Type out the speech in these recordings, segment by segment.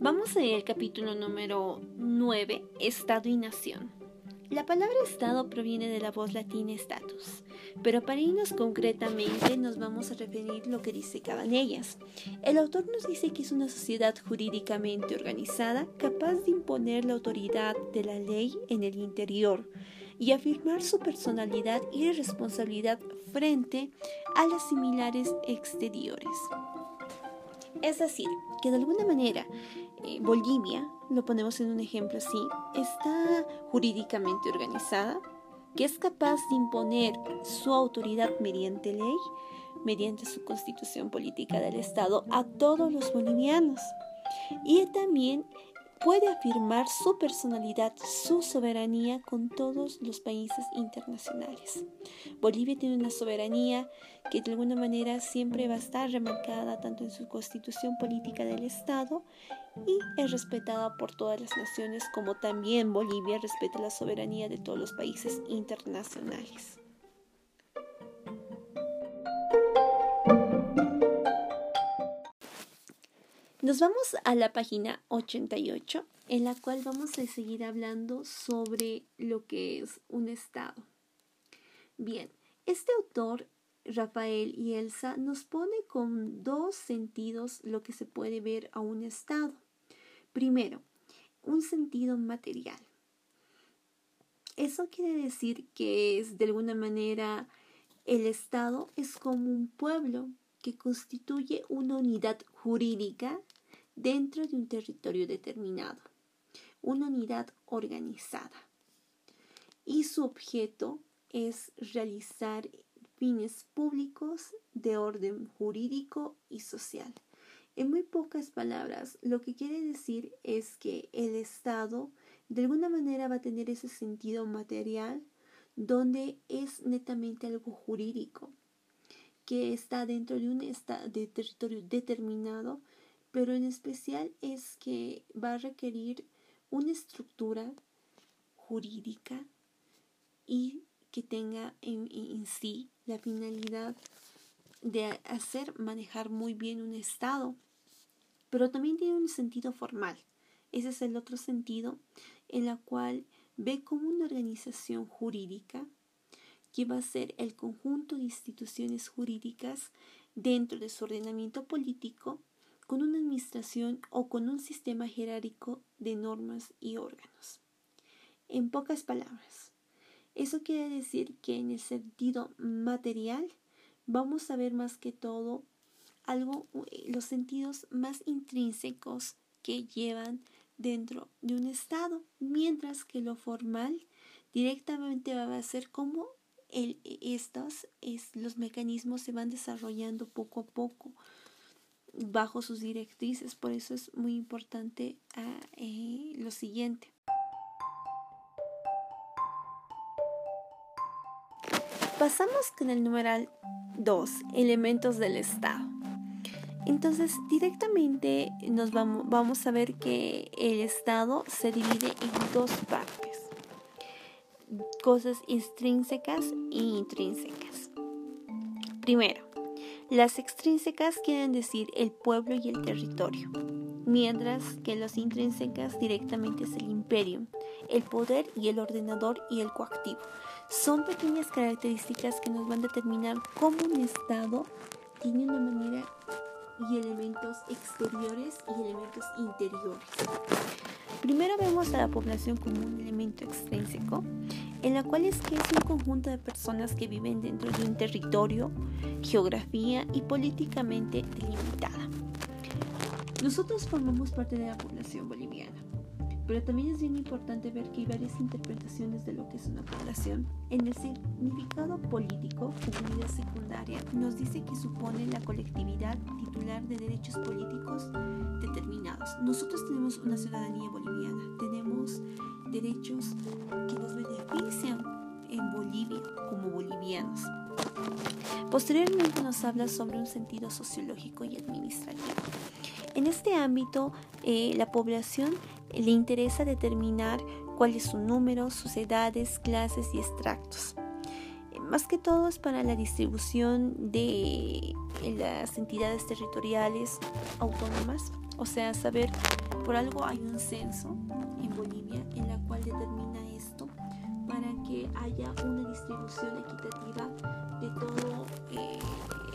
Vamos ir al capítulo número 9, Estado y Nación. La palabra Estado proviene de la voz latina status, pero para irnos concretamente nos vamos a referir lo que dice cada en ellas. El autor nos dice que es una sociedad jurídicamente organizada capaz de imponer la autoridad de la ley en el interior y afirmar su personalidad y responsabilidad frente a las similares exteriores. Es decir, que de alguna manera eh, Bolivia, lo ponemos en un ejemplo así, está jurídicamente organizada, que es capaz de imponer su autoridad mediante ley, mediante su constitución política del Estado, a todos los bolivianos. Y también puede afirmar su personalidad, su soberanía con todos los países internacionales. Bolivia tiene una soberanía que de alguna manera siempre va a estar remarcada tanto en su constitución política del Estado y es respetada por todas las naciones como también Bolivia respeta la soberanía de todos los países internacionales. Nos vamos a la página 88, en la cual vamos a seguir hablando sobre lo que es un Estado. Bien, este autor, Rafael y Elsa, nos pone con dos sentidos lo que se puede ver a un Estado. Primero, un sentido material. Eso quiere decir que es de alguna manera el Estado es como un pueblo que constituye una unidad jurídica dentro de un territorio determinado, una unidad organizada. Y su objeto es realizar fines públicos de orden jurídico y social. En muy pocas palabras, lo que quiere decir es que el Estado de alguna manera va a tener ese sentido material donde es netamente algo jurídico, que está dentro de un de territorio determinado pero en especial es que va a requerir una estructura jurídica y que tenga en, sí la finalidad de hacer manejar muy bien un Estado, pero también tiene un sentido formal. Ese es el otro sentido en la cual ve como una organización jurídica que va a ser el conjunto de instituciones jurídicas dentro de su ordenamiento político con una administración o con un sistema jerárquico de normas y órganos. En pocas palabras, eso quiere decir que en el sentido material vamos a ver más que todo algo, eh, los sentidos más intrínsecos que llevan dentro de un estado, mientras que lo formal directamente va a ser como el, estos es, los mecanismos se van desarrollando poco a poco bajo sus directrices. Por eso es muy importante ah, eh, lo siguiente. Pasamos con el numeral 2, elementos del Estado. Entonces, directamente nos vamos, vamos a ver que el Estado se divide en dos partes. Cosas extrínsecas e intrínsecas. Primero, las extrínsecas quieren decir el pueblo y el territorio, mientras que las intrínsecas directamente es el imperio, el poder y el ordenador y el coactivo. Son pequeñas características que nos van a determinar cómo un Estado tiene una manera y elementos exteriores y elementos interiores. Primero vemos a la población como un elemento extrínseco, en la cual es que es un conjunto de personas que viven dentro de un territorio, geografía y políticamente delimitada. Nosotros formamos parte de la población boliviana. Pero también es bien importante ver que hay varias interpretaciones de lo que es una población. En el significado político, comunidad secundaria nos dice que supone la colectividad titular de derechos políticos determinados. Nosotros tenemos una ciudadanía boliviana, tenemos derechos que nos benefician en Bolivia como bolivianos. Posteriormente nos habla sobre un sentido sociológico y administrativo. En este ámbito, eh, la población le interesa determinar cuál es su número, sus edades, clases y extractos. más que todo es para la distribución de las entidades territoriales autónomas, o sea, saber, por algo hay un censo en Bolivia en la cual determina esto para que haya una distribución equitativa de todo eh,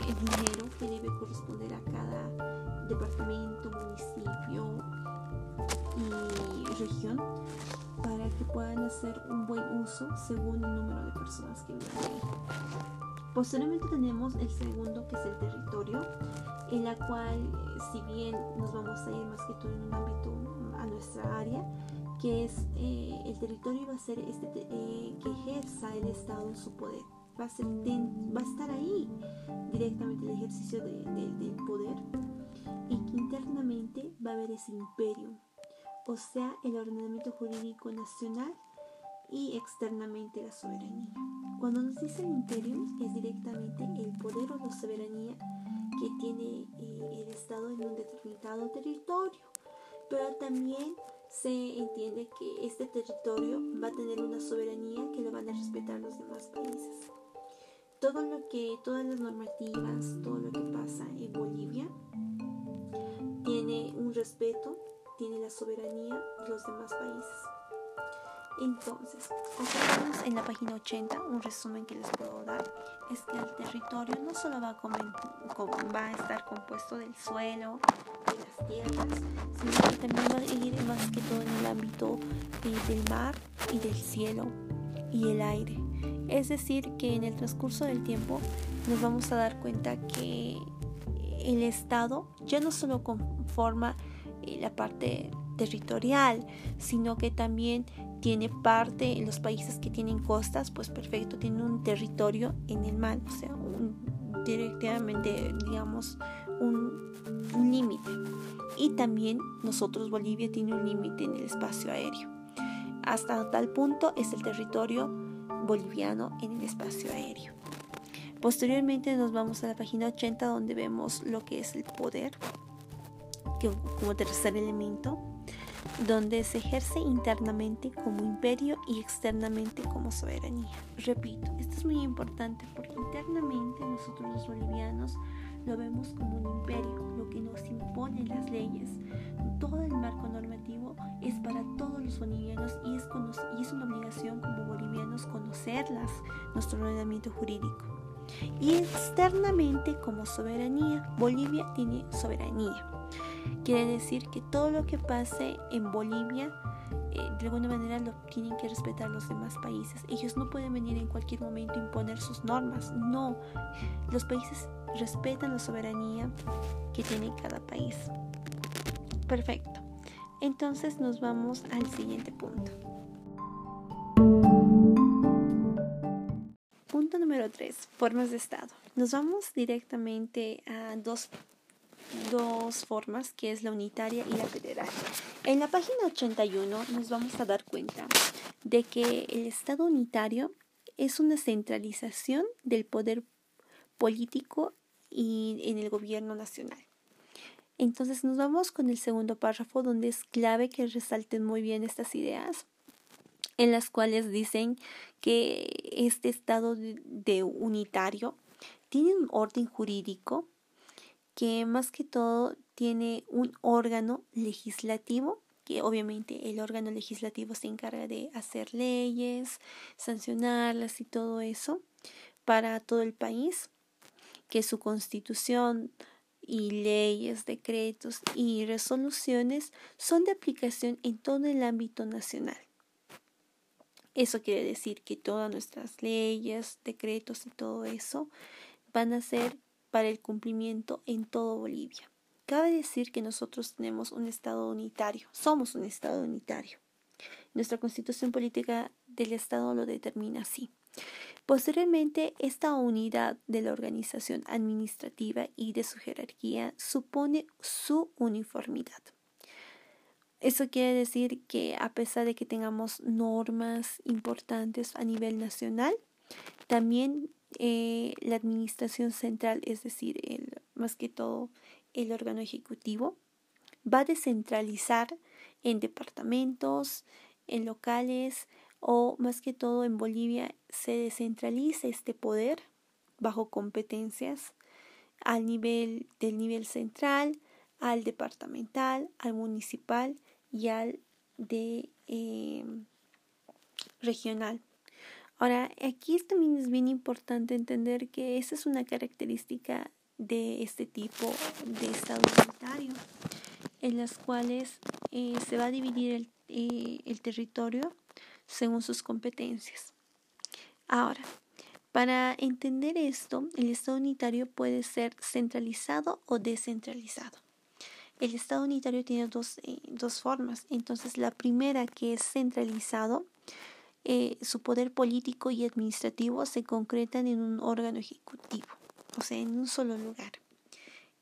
el dinero que debe corresponder a cada departamento, municipio y región para que puedan hacer un buen uso según el número de personas que viven ahí. Posteriormente tenemos el segundo que es el territorio, en la cual si bien nos vamos a ir más que todo en un ámbito a nuestra área, que es eh, el territorio va a ser este eh, que ejerza el Estado en su poder. Va a, ser va a estar ahí directamente el ejercicio del poder y que internamente va a haber ese imperio o sea, el ordenamiento jurídico nacional y externamente la soberanía. Cuando nos dice el imperio es directamente el poder o la soberanía que tiene eh, el Estado en un determinado territorio, pero también se entiende que este territorio va a tener una soberanía que lo van a respetar los demás países. Todo lo que, todas las normativas, todo lo que pasa en Bolivia tiene un respeto tiene la soberanía de los demás países. Entonces, en la página 80, un resumen que les puedo dar es que el territorio no solo va a, estar compuesto del suelo, de las tierras, sino que también va a ir más que todo en el ámbito del mar y del cielo y el aire. Es decir, que en el transcurso del tiempo nos vamos a dar cuenta que el Estado ya no solo conforma eh, la parte territorial, sino que también tiene parte en los países que tienen costas, pues perfecto, tiene un territorio en el mar, o sea, directamente, digamos, un, un límite. Y también nosotros, Bolivia, tiene un límite en el espacio aéreo. Hasta tal punto es el territorio boliviano en el espacio aéreo. Posteriormente nos vamos a la página 80 donde vemos lo que es el poder como tercer elemento, donde se ejerce internamente como imperio y externamente como soberanía. Repito, esto es muy importante porque internamente nosotros los bolivianos lo vemos como un imperio, lo que nos impone las leyes. Todo el marco normativo es para todos los bolivianos y es, y es una obligación como bolivianos conocerlas, nuestro ordenamiento jurídico. Y externamente como soberanía, Bolivia tiene soberanía. Quiere decir que todo lo que pase en Bolivia, eh, de alguna manera lo tienen que respetar los demás países. Ellos no pueden venir en cualquier momento a imponer sus normas. No, los países respetan la soberanía que tiene cada país. Perfecto. Entonces nos vamos al siguiente punto. Punto número 3. Formas de Estado. Nos vamos directamente a dos dos formas, que es la unitaria y la federal. En la página 81 nos vamos a dar cuenta de que el Estado unitario es una centralización del poder político y en el gobierno nacional. Entonces nos vamos con el segundo párrafo donde es clave que resalten muy bien estas ideas en las cuales dicen que este estado de unitario tiene un orden jurídico que más que todo tiene un órgano legislativo, que obviamente el órgano legislativo se encarga de hacer leyes, sancionarlas y todo eso para todo el país, que su constitución y leyes, decretos y resoluciones son de aplicación en todo el ámbito nacional. Eso quiere decir que todas nuestras leyes, decretos y todo eso van a ser para el cumplimiento en todo Bolivia. Cabe decir que nosotros tenemos un Estado unitario, somos un Estado unitario. Nuestra constitución política del Estado lo determina así. Posteriormente, esta unidad de la organización administrativa y de su jerarquía supone su uniformidad. Eso quiere decir que a pesar de que tengamos normas importantes a nivel nacional, también eh, la administración central, es decir, más que todo el órgano ejecutivo, va a descentralizar en departamentos, en locales o más que todo en Bolivia se descentraliza este poder bajo competencias al nivel del nivel central, al departamental, al municipal y al de em, regional. Ahora, aquí también es bien importante entender que esa es una característica de este tipo de Estado unitario, en las cuales eh, se va a dividir el, eh, el territorio según sus competencias. Ahora, para entender esto, el Estado unitario puede ser centralizado o descentralizado. El Estado unitario tiene dos, eh, dos formas. Entonces, la primera que es centralizado, eh, su poder político y administrativo se concretan en un órgano ejecutivo, o sea, en un solo lugar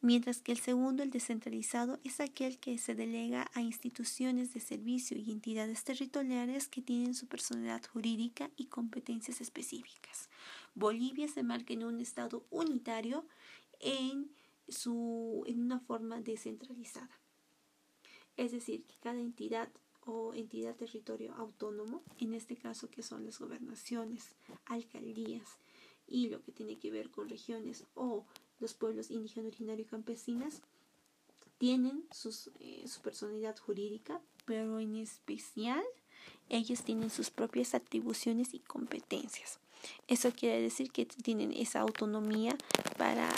mientras que el segundo, el descentralizado, es aquel que se delega a instituciones de servicio y entidades territoriales que tienen su personalidad jurídica y competencias específicas. Bolivia se marca en un estado unitario en, su, en una forma descentralizada. Es decir, que cada entidad o entidad territorio autónomo, en este caso que son las gobernaciones, alcaldías y lo que tiene que ver con regiones o los pueblos indígenas originarios y campesinas tienen eh, su personalidad jurídica, pero en especial ellos tienen sus propias atribuciones y competencias. Eso quiere decir que tienen esa autonomía para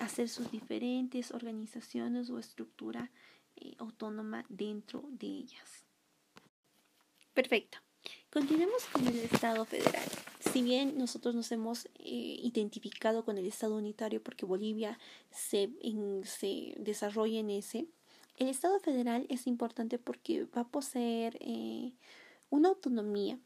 hacer sus diferentes organizaciones o estructura eh, autónoma dentro de ellas. Perfecto. Continuemos con el Estado federal. Si bien nosotros nos hemos eh, identificado con el Estado unitario porque Bolivia se, se, desarrolla en ese, el Estado federal es importante porque va a poseer eh, una autonomía,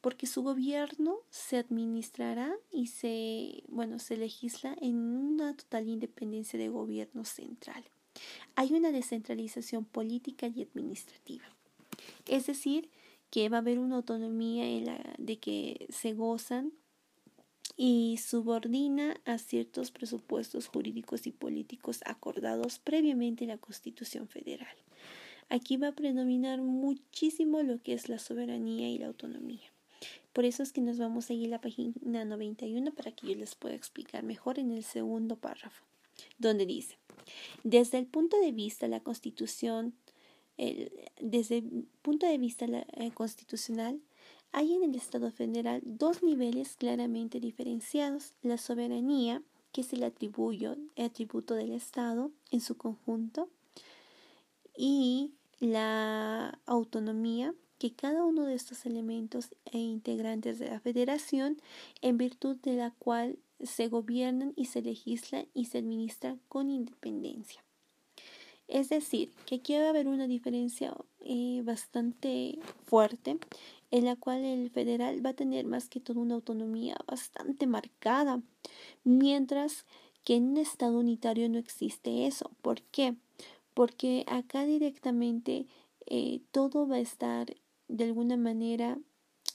porque su gobierno se administrará y se, bueno, se legisla en una total independencia de gobierno central. Hay una descentralización política y administrativa. Es decir, que va a haber una autonomía en la, de que se gozan y subordina a ciertos presupuestos jurídicos y políticos acordados previamente en la Constitución Federal. Aquí va a predominar muchísimo lo que es la soberanía y la autonomía. Por eso es que nos vamos a ir a la página 91 para que yo les pueda explicar mejor en el segundo párrafo, donde dice, desde el punto de vista de la Constitución desde el punto de vista eh, constitucional, hay en el Estado federal dos niveles claramente diferenciados. La soberanía, que es el, el atributo del Estado en su conjunto, y la autonomía, que cada uno de estos elementos e integrantes de la federación, en virtud de la cual se gobiernan y se legislan y se administran con independencia. Es decir, que aquí va a haber una diferencia eh, bastante fuerte en la cual el federal va a tener más que todo una autonomía bastante marcada, mientras que en un estado unitario no existe eso. ¿Por qué? Porque acá directamente eh, todo va a estar de alguna manera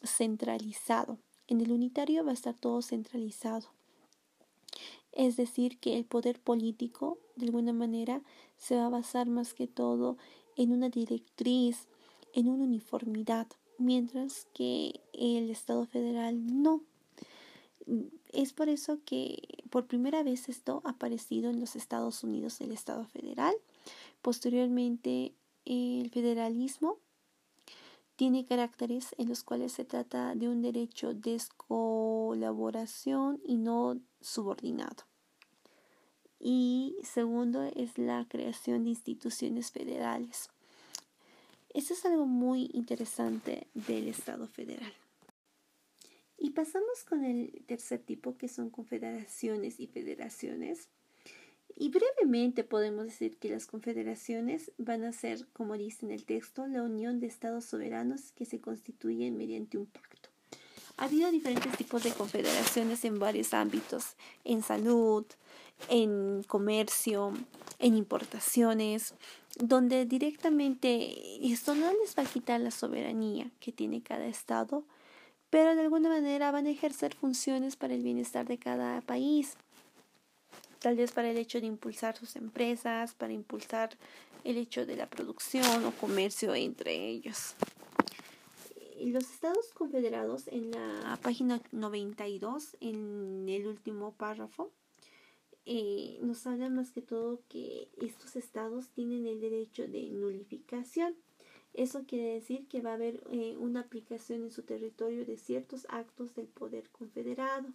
centralizado. En el unitario va a estar todo centralizado. Es decir, que el poder político, de alguna manera, se va a basar más que todo en una directriz, en una uniformidad, mientras que el Estado federal no. Es por eso que por primera vez esto ha aparecido en los Estados Unidos, el Estado federal. Posteriormente, el federalismo tiene caracteres en los cuales se trata de un derecho de colaboración y no subordinado. Y segundo es la creación de instituciones federales. Eso es algo muy interesante del Estado federal. Y pasamos con el tercer tipo, que son confederaciones y federaciones. Y brevemente podemos decir que las confederaciones van a ser, como dice en el texto, la unión de estados soberanos que se constituyen mediante un pacto. Ha habido diferentes tipos de confederaciones en varios ámbitos, en salud, en comercio, en importaciones, donde directamente esto no les va a quitar la soberanía que tiene cada estado, pero de alguna manera van a ejercer funciones para el bienestar de cada país tal vez para el hecho de impulsar sus empresas, para impulsar el hecho de la producción o comercio entre ellos. los estados confederados en la página 92, en el último párrafo, eh, nos habla más que todo que estos estados tienen el derecho de nulificación. Eso quiere decir que va a haber eh, una aplicación en su territorio de ciertos actos del poder confederado.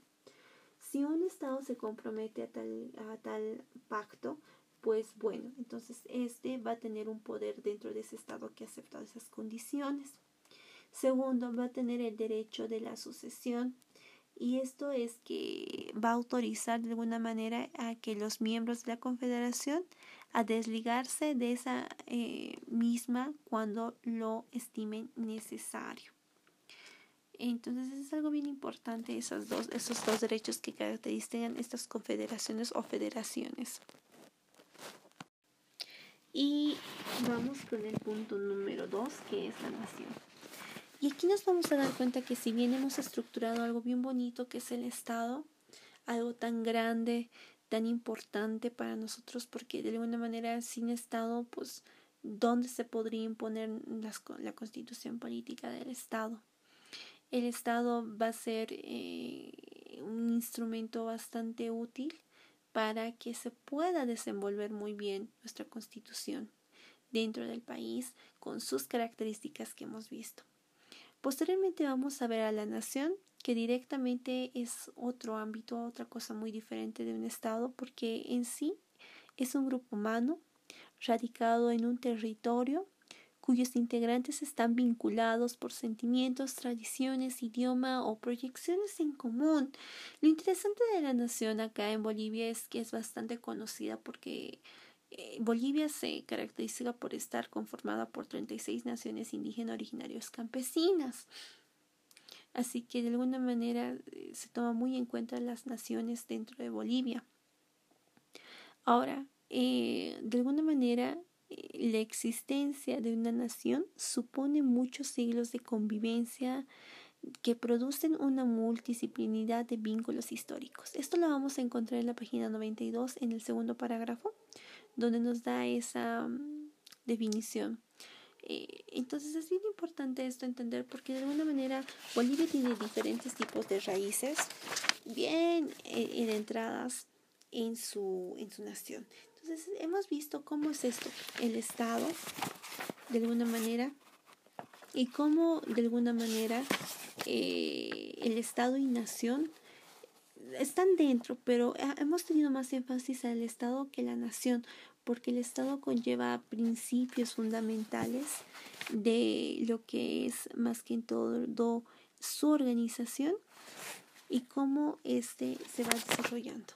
Si un estado se compromete a tal, a tal pacto, pues bueno, entonces este va a tener un poder dentro de ese estado que ha aceptado esas condiciones. Segundo, va a tener el derecho de la sucesión y esto es que va a autorizar de alguna manera a que los miembros de la confederación a desligarse de esa eh, misma cuando lo estimen necesario. Entonces es algo bien importante esos dos, esos dos derechos que caracterizan estas confederaciones o federaciones. Y vamos con el punto número dos, que es la nación. Y aquí nos vamos a dar cuenta que si bien hemos estructurado algo bien bonito que es el Estado, algo tan grande, tan importante para nosotros, porque de alguna manera sin Estado, pues, ¿dónde se podría imponer la constitución política del Estado? El Estado va a ser eh, un instrumento bastante útil para que se pueda desenvolver muy bien nuestra constitución dentro del país con sus características que hemos visto. Posteriormente vamos a ver a la nación, que directamente es otro ámbito, otra cosa muy diferente de un Estado, porque en sí es un grupo humano radicado en un territorio cuyos integrantes están vinculados por sentimientos, tradiciones, idioma o proyecciones en común. Lo interesante de la nación acá en Bolivia es que es bastante conocida porque eh, Bolivia se caracteriza por estar conformada por 36 naciones indígenas originarias campesinas. Así que de alguna manera eh, se toma muy en cuenta las naciones dentro de Bolivia. Ahora, eh, de alguna manera, la existencia de una nación supone muchos siglos de convivencia que producen una multidisciplinidad de vínculos históricos. Esto lo vamos a encontrar en la página 92, en el segundo parágrafo donde nos da esa mm, definición. Eh, entonces es bien importante esto entender porque de alguna manera Bolivia tiene diferentes tipos de raíces bien eh, entradas en su, en su nación. Hemos visto cómo es esto, el Estado, de alguna manera, y cómo de alguna manera eh, el Estado y nación están dentro, pero hemos tenido más énfasis al Estado que la nación, porque el Estado conlleva principios fundamentales de lo que es más que en todo su organización y cómo éste se va desarrollando.